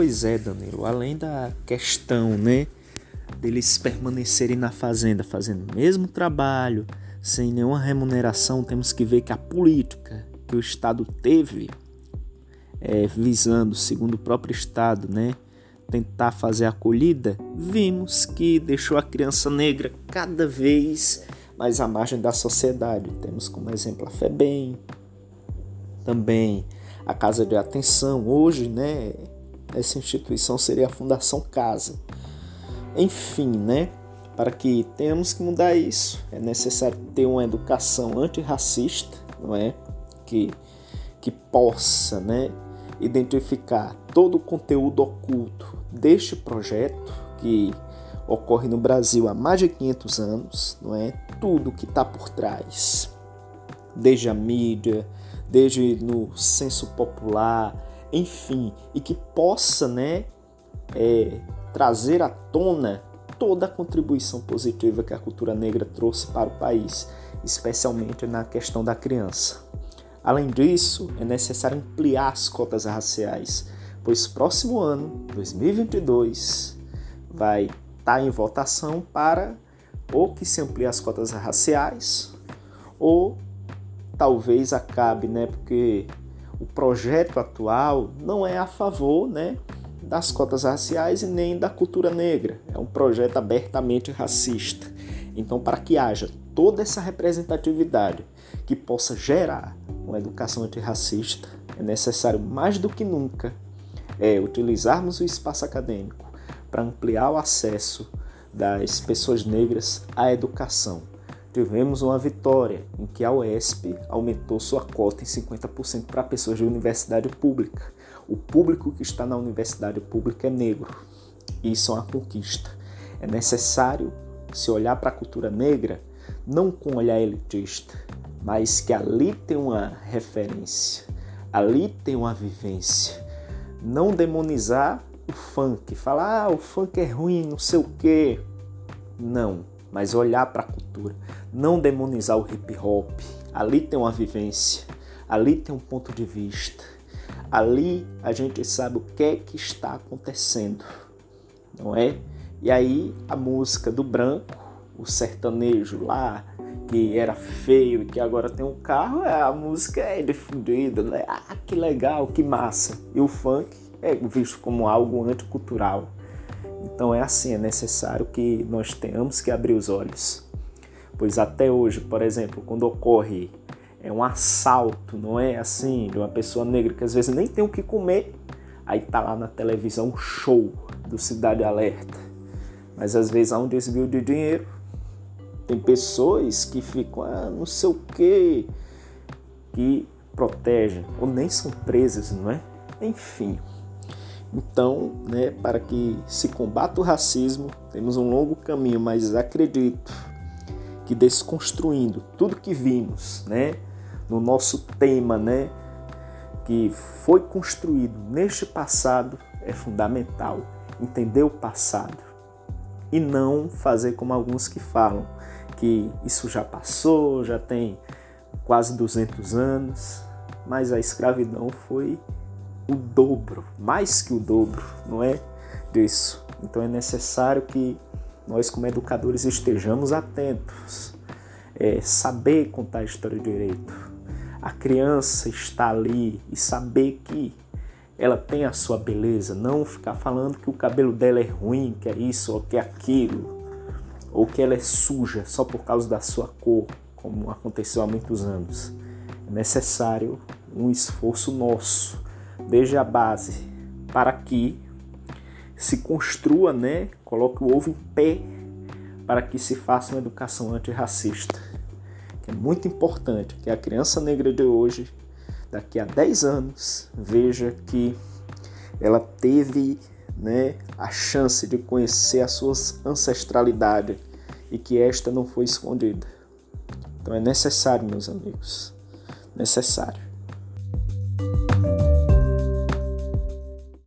Pois é, Danilo, além da questão, né, deles permanecerem na fazenda fazendo o mesmo trabalho, sem nenhuma remuneração, temos que ver que a política que o Estado teve, é, visando, segundo o próprio Estado, né, tentar fazer a acolhida, vimos que deixou a criança negra cada vez mais à margem da sociedade. Temos como exemplo a FEBEM, também a Casa de Atenção. Hoje, né, essa instituição seria a Fundação Casa. Enfim, né, para que tenhamos que mudar isso, é necessário ter uma educação antirracista, não é? Que, que possa, né, identificar todo o conteúdo oculto deste projeto que ocorre no Brasil há mais de 500 anos, não é? Tudo que está por trás, desde a mídia, desde no senso popular, enfim, e que possa, né, é, trazer à tona toda a contribuição positiva que a cultura negra trouxe para o país, especialmente na questão da criança. Além disso, é necessário ampliar as cotas raciais, pois próximo ano, 2022, vai estar tá em votação para ou que se amplie as cotas raciais ou talvez acabe, né, porque o projeto atual não é a favor, né, das cotas raciais e nem da cultura negra. É um projeto abertamente racista. Então, para que haja toda essa representatividade que possa gerar uma educação antirracista, é necessário mais do que nunca é, utilizarmos o espaço acadêmico para ampliar o acesso das pessoas negras à educação. Tivemos uma vitória em que a UESP aumentou sua cota em 50% para pessoas de universidade pública. O público que está na universidade pública é negro. Isso é uma conquista. É necessário se olhar para a cultura negra não com um olhar elitista, mas que ali tem uma referência, ali tem uma vivência. Não demonizar o funk, falar ah, o funk é ruim, não sei o quê. Não, mas olhar para a cultura, não demonizar o hip hop. Ali tem uma vivência, ali tem um ponto de vista. Ali a gente sabe o que é que está acontecendo, não é? E aí a música do branco, o sertanejo lá, que era feio e que agora tem um carro, é, a música é difundida, né? Ah, que legal, que massa. E o funk é visto como algo anticultural. Então é assim, é necessário que nós tenhamos que abrir os olhos. Pois até hoje, por exemplo, quando ocorre é um assalto, não é assim, de uma pessoa negra que às vezes nem tem o que comer, aí tá lá na televisão um show do Cidade Alerta. Mas às vezes há um desvio de dinheiro. Tem pessoas que ficam, ah, não sei o que, que protegem, ou nem são presas, não é? Enfim. Então, né, para que se combata o racismo, temos um longo caminho, mas acredito que desconstruindo tudo que vimos, né, no nosso tema, né, que foi construído neste passado é fundamental entender o passado e não fazer como alguns que falam que isso já passou, já tem quase 200 anos, mas a escravidão foi o dobro, mais que o dobro, não é disso. Então é necessário que nós como educadores estejamos atentos, é, saber contar a história direito, a criança está ali e saber que ela tem a sua beleza, não ficar falando que o cabelo dela é ruim, que é isso ou que é aquilo, ou que ela é suja só por causa da sua cor, como aconteceu há muitos anos. É necessário um esforço nosso, desde a base, para que se construa, né, coloque o ovo em pé para que se faça uma educação antirracista é muito importante que a criança negra de hoje, daqui a 10 anos, veja que ela teve né, a chance de conhecer a sua ancestralidade e que esta não foi escondida. Então é necessário, meus amigos, necessário.